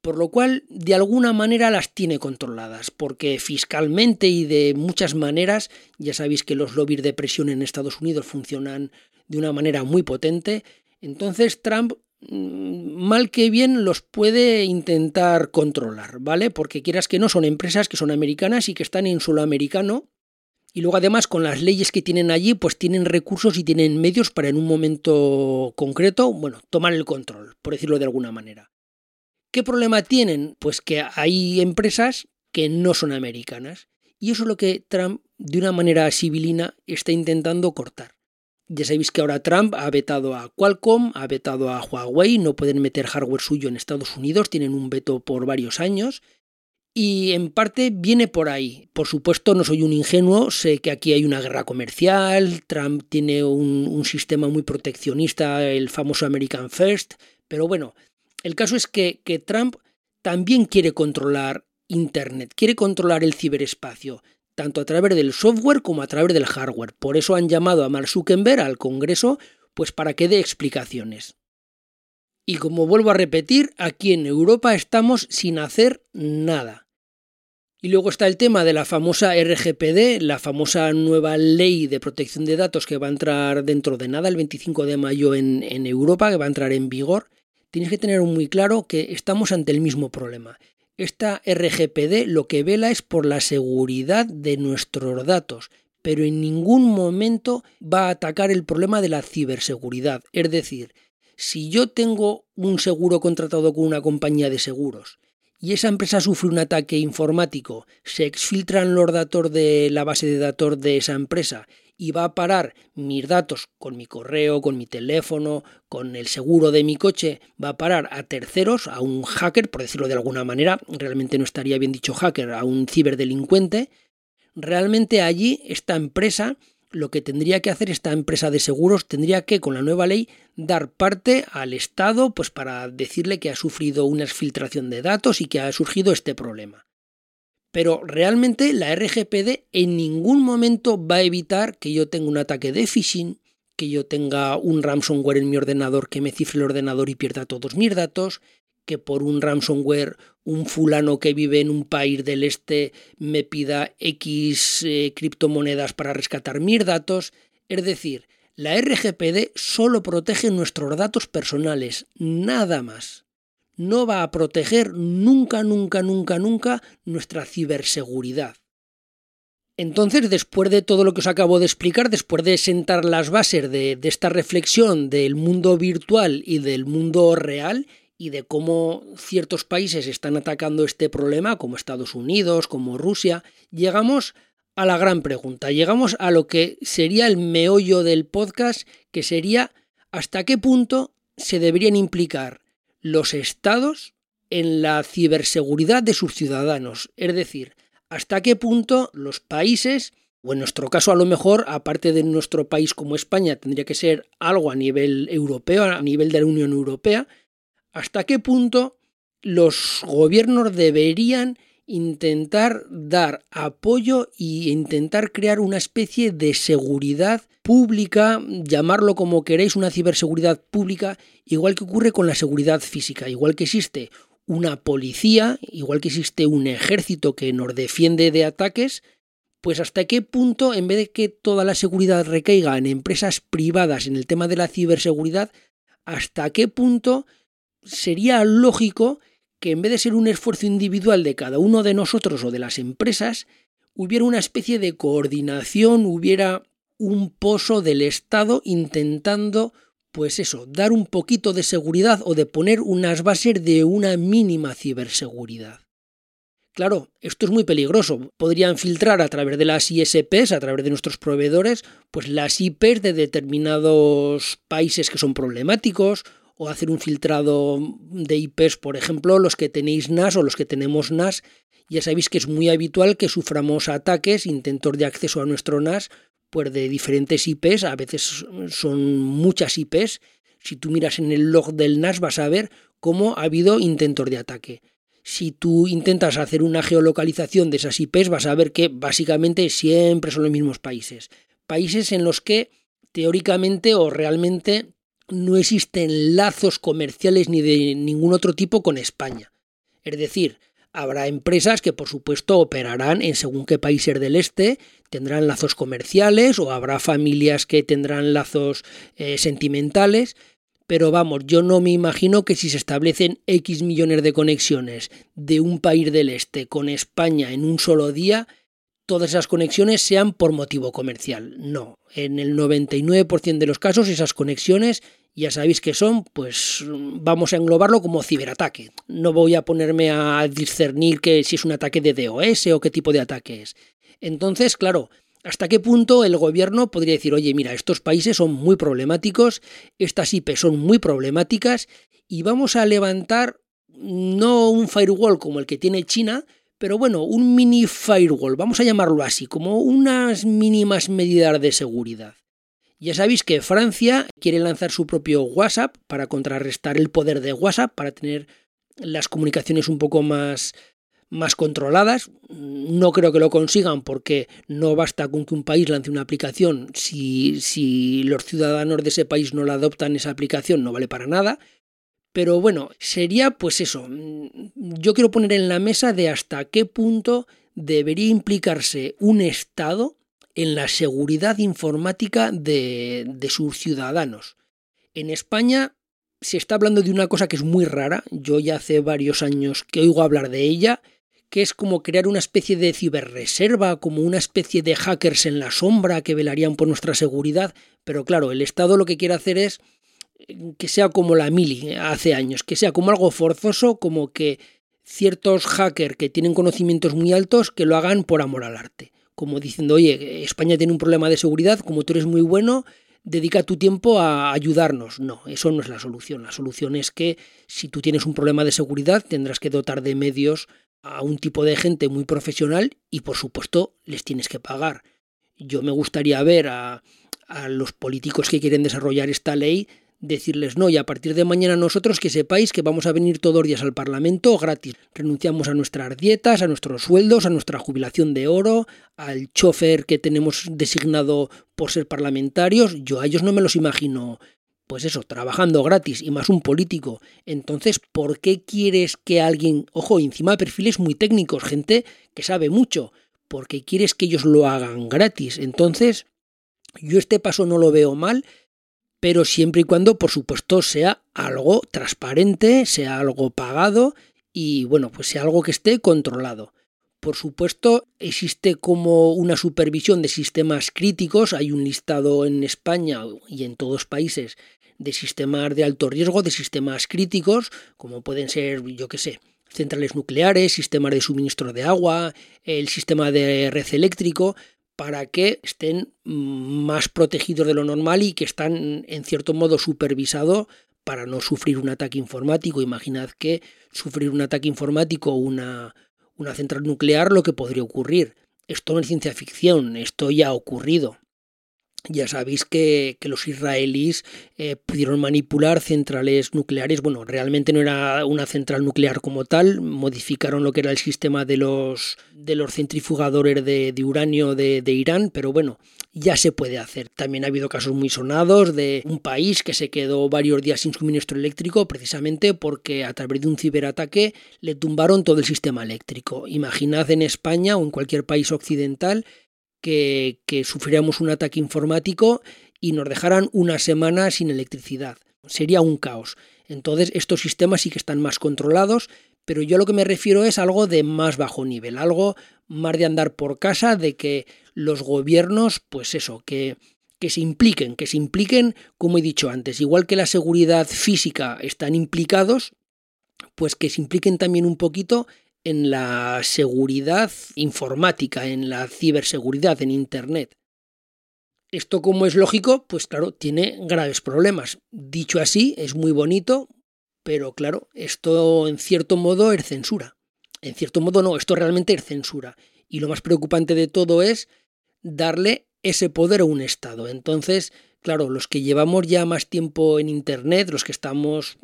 por lo cual de alguna manera las tiene controladas, porque fiscalmente y de muchas maneras, ya sabéis que los lobbies de presión en Estados Unidos funcionan de una manera muy potente, entonces Trump mm, mal que bien los puede intentar controlar, ¿vale? Porque quieras que no son empresas que son americanas y que están en suelo americano y luego además con las leyes que tienen allí, pues tienen recursos y tienen medios para en un momento concreto, bueno, tomar el control, por decirlo de alguna manera. ¿Qué problema tienen? Pues que hay empresas que no son americanas. Y eso es lo que Trump, de una manera civilina, está intentando cortar. Ya sabéis que ahora Trump ha vetado a Qualcomm, ha vetado a Huawei, no pueden meter hardware suyo en Estados Unidos, tienen un veto por varios años. Y en parte viene por ahí. Por supuesto, no soy un ingenuo, sé que aquí hay una guerra comercial, Trump tiene un, sistema muy proteccionista, el famoso American First, pero bueno, el caso es que, Trump también quiere controlar Internet, quiere controlar el ciberespacio, tanto a través del software como a través del hardware. Por eso han llamado a Mark Zuckerberg al Congreso, pues para que dé explicaciones. Y como vuelvo a repetir, aquí en Europa estamos sin hacer nada. Y luego está el tema de la famosa RGPD, la famosa nueva ley de protección de datos que va a entrar dentro de nada, el 25 de mayo en Europa, que va a entrar en vigor. Tienes que tener muy claro que estamos ante el mismo problema. Esta RGPD lo que vela es por la seguridad de nuestros datos, pero en ningún momento va a atacar el problema de la ciberseguridad. Es decir, si yo tengo un seguro contratado con una compañía de seguros y esa empresa sufre un ataque informático, se exfiltran los datos de la base de datos de esa empresa y va a parar mis datos con mi correo, con mi teléfono, con el seguro de mi coche, va a parar a terceros, a un hacker, por decirlo de alguna manera, realmente no estaría bien dicho hacker, a un ciberdelincuente, realmente allí esta empresa lo que tendría que hacer esta empresa de seguros tendría que, con la nueva ley, dar parte al Estado pues para decirle que ha sufrido una exfiltración de datos y que ha surgido este problema. Pero realmente la RGPD en ningún momento va a evitar que yo tenga un ataque de phishing, que yo tenga un ransomware en mi ordenador que me cifre el ordenador y pierda todos mis datos, que por un ransomware un fulano que vive en un país del este me pida X eh, criptomonedas para rescatar mis datos. Es decir, la RGPD solo protege nuestros datos personales, nada más. No va a proteger nunca, nunca, nunca, nunca nuestra ciberseguridad. Entonces, después de todo lo que os acabo de explicar, después de sentar las bases de, esta reflexión del mundo virtual y del mundo real y de cómo ciertos países están atacando este problema, como Estados Unidos, como Rusia, llegamos a la gran pregunta, llegamos a lo que sería el meollo del podcast, que sería hasta qué punto se deberían implicar los estados en la ciberseguridad de sus ciudadanos, es decir, hasta qué punto los países, o en nuestro caso a lo mejor, aparte de nuestro país como España, tendría que ser algo a nivel europeo, a nivel de la Unión Europea, hasta qué punto los gobiernos deberían intentar dar apoyo e intentar crear una especie de seguridad pública, llamarlo como queréis, una ciberseguridad pública, igual que ocurre con la seguridad física, igual que existe una policía, igual que existe un ejército que nos defiende de ataques, pues hasta qué punto, en vez de que toda la seguridad recaiga en empresas privadas en el tema de la ciberseguridad, hasta qué punto sería lógico que en vez de ser un esfuerzo individual de cada uno de nosotros o de las empresas, hubiera una especie de coordinación, hubiera un pozo del Estado intentando, pues eso, dar un poquito de seguridad o de poner unas bases de una mínima ciberseguridad. Claro, esto es muy peligroso. Podrían filtrar a través de las ISPs, a través de nuestros proveedores, pues las IPs de determinados países que son problemáticos o hacer un filtrado de IPs, por ejemplo, los que tenéis NAS o los que tenemos NAS, ya sabéis que es muy habitual que suframos ataques, intentos de acceso a nuestro NAS, pues de diferentes IPs, a veces son muchas IPs. Si tú miras en el log del NAS vas a ver cómo ha habido intentos de ataque. Si tú intentas hacer una geolocalización de esas IPs, vas a ver que básicamente siempre son los mismos países. Países en los que teóricamente o realmente no existen lazos comerciales ni de ningún otro tipo con España. Es decir, habrá empresas que por supuesto operarán en según qué países del este, tendrán lazos comerciales o habrá familias que tendrán lazos eh, sentimentales, pero vamos, yo no me imagino que si se establecen X millones de conexiones de un país del este con España en un solo día, todas esas conexiones sean por motivo comercial. No, en el 99% de los casos esas conexiones ya sabéis que son, pues vamos a englobarlo como ciberataque. No voy a ponerme a discernir que si es un ataque de DOS o qué tipo de ataque es. Entonces, claro, ¿hasta qué punto el gobierno podría decir, oye, mira, estos países son muy problemáticos, estas IP son muy problemáticas y vamos a levantar no un firewall como el que tiene China, pero bueno, un mini firewall, vamos a llamarlo así, como unas mínimas medidas de seguridad. Ya sabéis que Francia quiere lanzar su propio WhatsApp para contrarrestar el poder de WhatsApp, para tener las comunicaciones un poco más, más controladas. No creo que lo consigan porque no basta con que un país lance una aplicación. Si, si los ciudadanos de ese país no la adoptan, esa aplicación no vale para nada. Pero bueno, sería pues eso. Mm, yo quiero poner en la mesa de hasta qué punto debería implicarse un Estado en la seguridad informática de, de sus ciudadanos. En España se está hablando de una cosa que es muy rara. Yo ya hace varios años que oigo hablar de ella que es como crear una especie de ciberreserva, como una especie de hackers en la sombra que velarían por nuestra seguridad, pero claro, el Estado lo que quiere hacer es que sea como la mili hace años, que sea como algo forzoso, como que ciertos hackers que tienen conocimientos muy altos que lo hagan por amor al arte, como diciendo, oye, España tiene un problema de seguridad, como tú eres muy bueno, dedica tu tiempo a ayudarnos. No, eso no es la solución. La solución es que si tú tienes un problema de seguridad, tendrás que dotar de medios a un tipo de gente muy profesional y por supuesto les tienes que pagar. Yo me gustaría ver a, a los políticos que quieren desarrollar esta ley decirles no y a partir de mañana nosotros que sepáis que vamos a venir todos los días al Parlamento gratis. Renunciamos a nuestras dietas, a nuestros sueldos, a nuestra jubilación de oro, al chofer que tenemos designado por ser parlamentarios. Yo a ellos no me los imagino pues eso, trabajando gratis y más un político. Entonces, ¿por qué quieres que alguien, ojo, encima de perfiles muy técnicos, gente que sabe mucho, ¿por qué quieres que ellos lo hagan gratis? Entonces, yo este paso no lo veo mal, pero siempre y cuando, por supuesto, sea algo transparente, sea algo pagado y, bueno, pues sea algo que esté controlado. Por supuesto, existe como una supervisión de sistemas críticos, hay un listado en España y en todos los países de sistemas de alto riesgo, de sistemas críticos, como pueden ser, yo qué sé, centrales nucleares, sistemas de suministro de agua, el sistema de red eléctrico, para que estén más protegidos de lo normal y que están en cierto modo supervisados para no sufrir un ataque informático. Imaginad que sufrir un ataque informático o una, una central nuclear, lo que podría ocurrir. Esto no es ciencia ficción, esto ya ha ocurrido. Ya sabéis que, los israelíes eh, pudieron manipular centrales nucleares. Bueno, realmente no era una central nuclear como tal. Modificaron lo que era el sistema de los, de los centrifugadores de, uranio de, de, Irán. Pero bueno, ya se puede hacer. También ha habido casos muy sonados de un país que se quedó varios días sin suministro eléctrico precisamente porque a través de un ciberataque le tumbaron todo el sistema eléctrico. Imaginad en España o en cualquier país occidental que, sufriéramos un ataque informático y nos dejaran una semana sin electricidad. Sería un caos. Entonces estos sistemas sí que están más controlados, pero yo lo que me refiero es algo de más bajo nivel, algo más de andar por casa, de que los gobiernos, pues eso, que, que se impliquen, que se impliquen, como he dicho antes, igual que la seguridad física están implicados, pues que se impliquen también un poquito en la seguridad informática, en la ciberseguridad, en Internet. Esto, como es lógico, pues claro, tiene graves problemas. Dicho así, es muy bonito, pero claro, esto en cierto modo es censura. En cierto modo no, esto realmente es censura. Y lo más preocupante de todo es darle ese poder a un Estado. Entonces, claro, los que llevamos ya más tiempo en Internet, los que estamos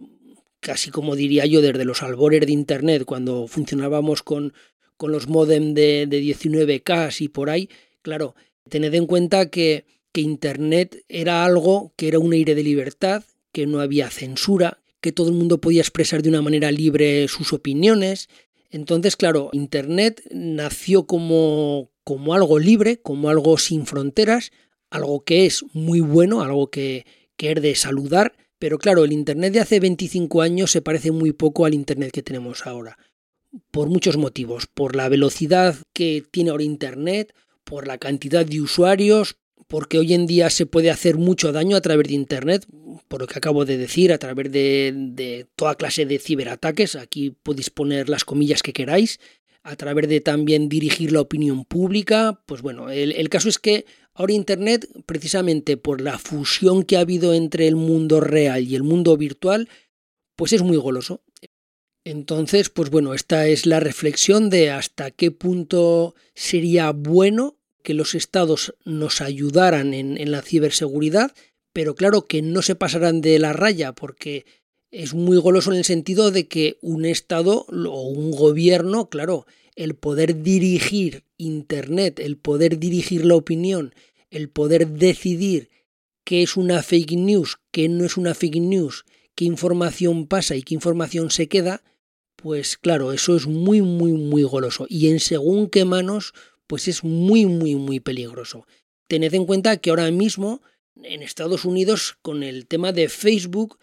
casi como diría yo, desde los albores de Internet, cuando funcionábamos con, con los modem de, de 19K y por ahí, claro, tened en cuenta que, que Internet era algo que era un aire de libertad, que no había censura, que todo el mundo podía expresar de una manera libre sus opiniones. Entonces, claro, Internet nació como, como algo libre, como algo sin fronteras, algo que es muy bueno, algo que, que es de saludar, pero claro, el Internet de hace 25 años se parece muy poco al Internet que tenemos ahora. Por muchos motivos. Por la velocidad que tiene ahora Internet, por la cantidad de usuarios, porque hoy en día se puede hacer mucho daño a través de Internet, por lo que acabo de decir, a través de, toda clase de ciberataques. Aquí podéis poner las comillas que queráis a través de también dirigir la opinión pública. Pues bueno, el, caso es que ahora Internet, precisamente por la fusión que ha habido entre el mundo real y el mundo virtual, pues es muy goloso. Entonces, pues bueno, esta es la reflexión de hasta qué punto sería bueno que los estados nos ayudaran en, en la ciberseguridad, pero claro que no se pasaran de la raya, porque es muy goloso en el sentido de que un Estado o un gobierno, claro, el poder dirigir Internet, el poder dirigir la opinión, el poder decidir qué es una fake news, qué no es una fake news, qué información pasa y qué información se queda, pues claro, eso es muy, muy, muy goloso. Y en según qué manos, pues es muy, muy, muy peligroso. Tened en cuenta que ahora mismo en Estados Unidos, con el tema de Facebook,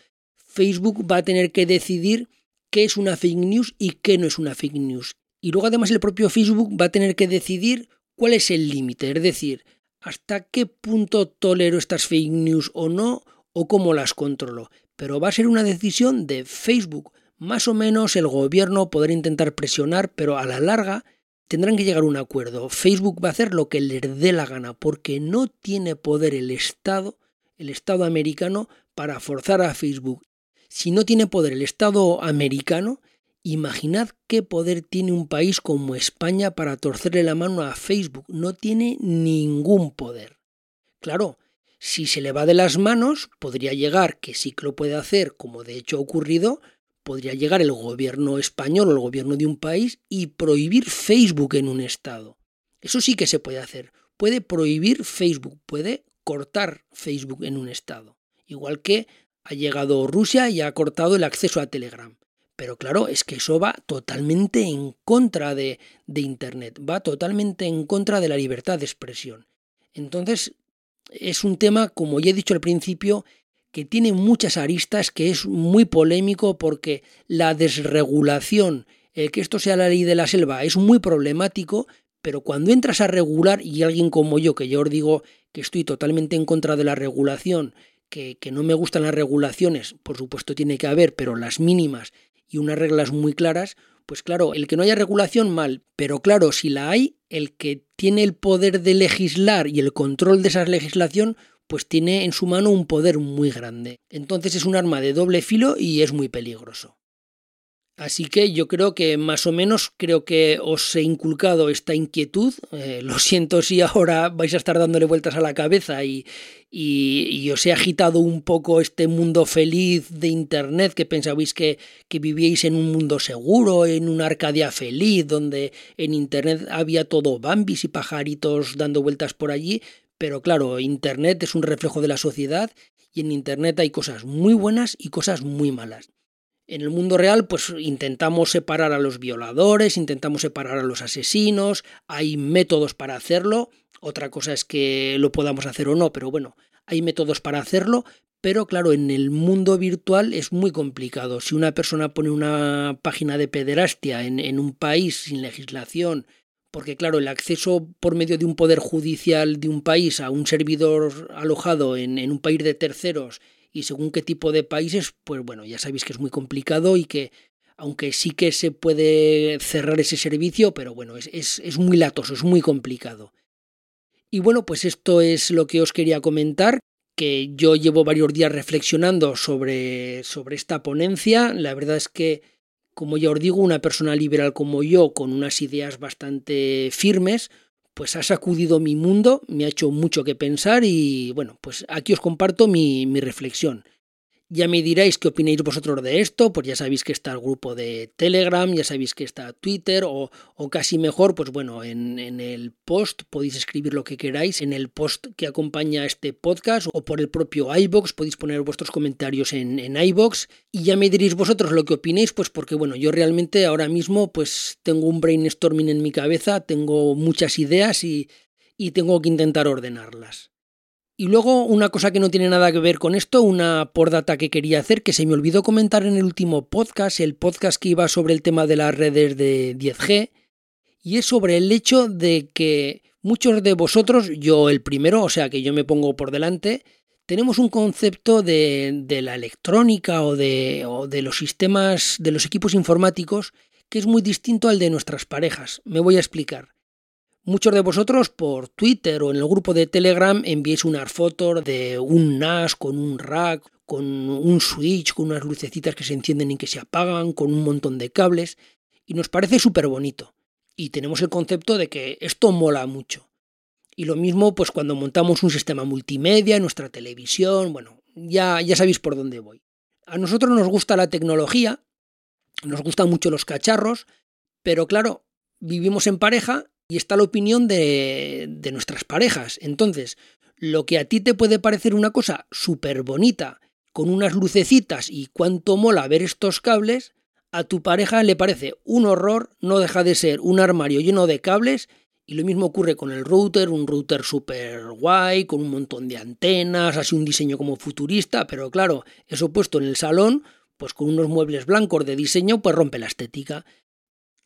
Facebook va a tener que decidir qué es una fake news y qué no es una fake news. Y luego además el propio Facebook va a tener que decidir cuál es el límite, es decir, hasta qué punto tolero estas fake news o no, o cómo las controlo. Pero va a ser una decisión de Facebook. Más o menos el gobierno podrá intentar presionar, pero a la larga tendrán que llegar a un acuerdo. Facebook va a hacer lo que le dé la gana, porque no tiene poder el Estado, el Estado americano, para forzar a Facebook si no tiene poder el Estado americano, imaginad qué poder tiene un país como España para torcerle la mano a Facebook. No tiene ningún poder. Claro, Si se le va de las manos, podría llegar, que sí que lo puede hacer, como de hecho ha ocurrido, podría llegar el gobierno español o el gobierno de un país y prohibir Facebook en un estado. Eso sí que se puede hacer. Puede prohibir Facebook, puede cortar Facebook en un estado. Igual que ha llegado Rusia y ha cortado el acceso a Telegram. Pero claro, es que eso va totalmente en contra de, de Internet, va totalmente en contra de la libertad de expresión. Entonces, es un tema, como ya he dicho al principio, que tiene muchas aristas, que es muy polémico porque la desregulación, el que esto sea la ley de la selva, es muy problemático, pero cuando entras a regular, y alguien como yo, que yo os digo que estoy totalmente en contra de la regulación, que, no me gustan las regulaciones, por supuesto tiene que haber, pero las mínimas y unas reglas muy claras, pues claro, el que no haya regulación mal, pero claro, si la hay, el que tiene el poder de legislar y el control de esa legislación, pues tiene en su mano un poder muy grande. Entonces es un arma de doble filo y es muy peligroso. Así que yo creo que más o menos creo que os he inculcado esta inquietud. Eh, lo siento si ahora vais a estar dándole vueltas a la cabeza y, os he agitado un poco este mundo feliz de Internet que pensabais que, que vivíais en un mundo seguro, en una Arcadia feliz, donde en Internet había todo bambis y pajaritos dando vueltas por allí. Pero claro, Internet es un reflejo de la sociedad y en Internet hay cosas muy buenas y cosas muy malas. En el mundo real, pues intentamos separar a los violadores, intentamos separar a los asesinos, hay métodos para hacerlo. Otra cosa es que lo podamos hacer o no, pero bueno, hay métodos para hacerlo. Pero claro, en el mundo virtual es muy complicado. Si una persona pone una página de pederastia en, un país sin legislación, porque claro, el acceso por medio de un poder judicial de un país a un servidor alojado en, en un país de terceros y según qué tipo de países, pues bueno, ya sabéis que es muy complicado y que aunque sí que se puede cerrar ese servicio, pero bueno, es, es, muy latoso, es muy complicado. Y bueno, pues esto es lo que os quería comentar, que yo llevo varios días reflexionando sobre, sobre esta ponencia. La verdad es que, como ya os digo, una persona liberal como yo, con unas ideas bastante firmes, pues ha sacudido mi mundo, me ha hecho mucho que pensar y bueno, pues aquí os comparto mi, mi reflexión. Ya me diréis qué opináis vosotros de esto, pues ya sabéis que está el grupo de Telegram, ya sabéis que está Twitter, o, o casi mejor, pues bueno, en, en, el post podéis escribir lo que queráis, en el post que acompaña este podcast, o por el propio iBox, podéis poner vuestros comentarios en, en iBox, y ya me diréis vosotros lo que opinéis, pues porque bueno, yo realmente ahora mismo pues tengo un brainstorming en mi cabeza, tengo muchas ideas y, y tengo que intentar ordenarlas. Y luego una cosa que no tiene nada que ver con esto, una data que quería hacer, que se me olvidó comentar en el último podcast, el podcast que iba sobre el tema de las redes de 10G, y es sobre el hecho de que muchos de vosotros, yo el primero, o sea que yo me pongo por delante, tenemos un concepto de, de la electrónica o de, o de los sistemas, de los equipos informáticos, que es muy distinto al de nuestras parejas. Me voy a explicar. Muchos de vosotros por Twitter o en el grupo de Telegram enviéis unas fotos de un NAS con un rack, con un switch, con unas lucecitas que se encienden y que se apagan, con un montón de cables, y nos parece súper bonito. Y tenemos el concepto de que esto mola mucho. Y lo mismo pues cuando montamos un sistema multimedia nuestra televisión, bueno, ya, ya sabéis por dónde voy. A nosotros nos gusta la tecnología, nos gustan mucho los cacharros, pero claro, vivimos en pareja y está la opinión de, de nuestras parejas. Entonces, lo que a ti te puede parecer una cosa súper bonita, con unas lucecitas y cuánto mola ver estos cables, a tu pareja le parece un horror, no deja de ser un armario lleno de cables y lo mismo ocurre con el router, un router súper guay, con un montón de antenas, así un diseño como futurista, pero claro, eso puesto en el salón, pues con unos muebles blancos de diseño, pues rompe la estética.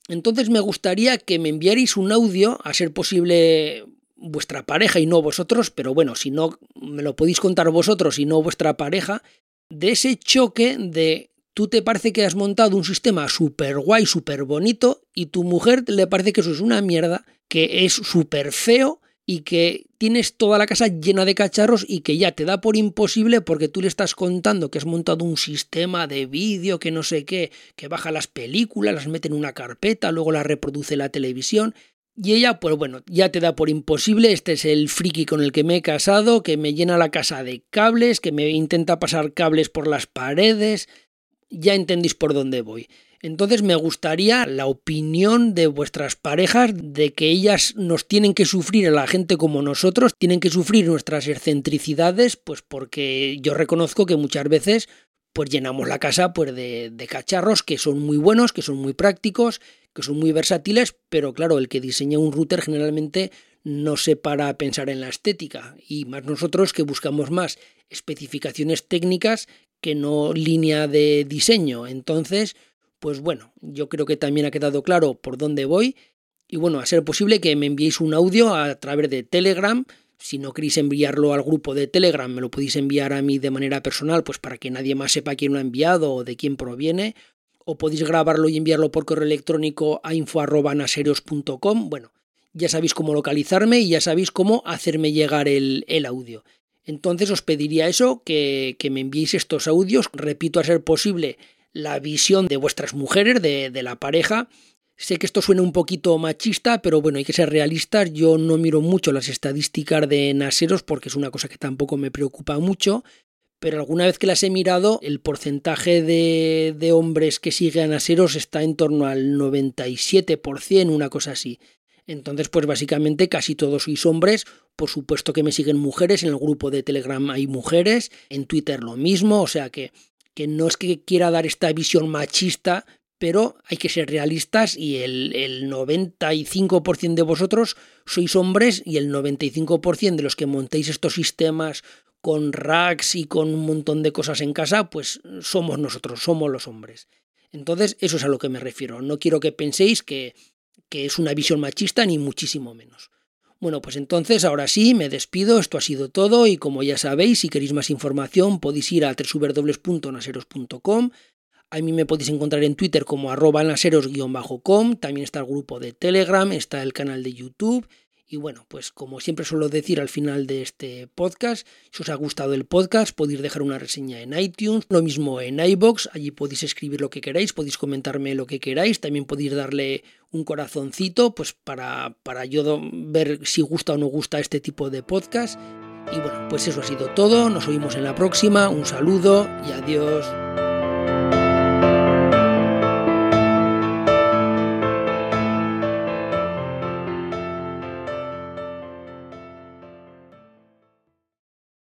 Entonces me gustaría que me enviarais un audio, a ser posible vuestra pareja y no vosotros, pero bueno, si no me lo podéis contar vosotros y no vuestra pareja, de ese choque de tú te parece que has montado un sistema súper guay, súper bonito, y tu mujer le parece que eso es una mierda, que es súper feo y que tienes toda la casa llena de cacharros y que ya te da por imposible porque tú le estás contando que has montado un sistema de vídeo que no sé qué, que baja las películas, las mete en una carpeta, luego las reproduce la televisión Y ella, pues bueno, ya te da por imposible, este es el friki con el que me he casado, que me llena la casa de cables, que me intenta pasar cables por las paredes, ya entendéis por dónde voy. Entonces me gustaría la opinión de vuestras parejas de que ellas nos tienen que sufrir a la gente como nosotros, tienen que sufrir nuestras excentricidades, pues porque yo reconozco que muchas veces pues llenamos la casa pues de, de cacharros que son muy buenos, que son muy prácticos, que son muy versátiles, pero claro, el que diseña un router generalmente no se para a pensar en la estética, y más nosotros que buscamos más especificaciones técnicas que no línea de diseño. Entonces, pues bueno, yo creo que también ha quedado claro por dónde voy. Y bueno, a ser posible que me enviéis un audio a través de Telegram, si no queréis enviarlo al grupo de Telegram, me lo podéis enviar a mí de manera personal, pues para que nadie más sepa quién lo ha enviado o de quién proviene. O podéis grabarlo y enviarlo por correo electrónico a info.naserios.com. Bueno, ya sabéis cómo localizarme y ya sabéis cómo hacerme llegar el, el audio. Entonces os pediría eso, que, que, me enviéis estos audios. Repito, a ser posible, la visión de vuestras mujeres, de, la pareja, Sé que esto suena un poquito machista, pero bueno, hay que ser realistas. Yo no miro mucho las estadísticas de naseros porque es una cosa que tampoco me preocupa mucho. Pero alguna vez que las he mirado, el porcentaje de, de hombres que siguen a naseros está en torno al 97%, una cosa así. Entonces, pues básicamente casi todos sois hombres. Por supuesto que me siguen mujeres, en el grupo de Telegram hay mujeres, en Twitter lo mismo, o sea que, que no es que quiera dar esta visión machista, pero hay que ser realistas y el, el 95% de vosotros sois hombres y el 95% de los que montéis estos sistemas con racks y con un montón de cosas en casa, pues somos nosotros, somos los hombres. Entonces, eso es a lo que me refiero. No quiero que penséis que, que es una visión machista, ni muchísimo menos. Bueno, pues entonces ahora sí, me despido, esto ha sido todo y como ya sabéis, si queréis más información podéis ir a www.naseros.com, a mí me podéis encontrar en Twitter como arroba naseros-com, también está el grupo de Telegram, está el canal de YouTube. Y bueno, pues como siempre suelo decir al final de este podcast, si os ha gustado el podcast podéis dejar una reseña en iTunes, lo mismo en iBox, allí podéis escribir lo que queráis, podéis comentarme lo que queráis, también podéis darle un corazoncito pues para, para yo ver si gusta o no gusta este tipo de podcast. Y bueno, pues eso ha sido todo, nos oímos en la próxima, un saludo y adiós.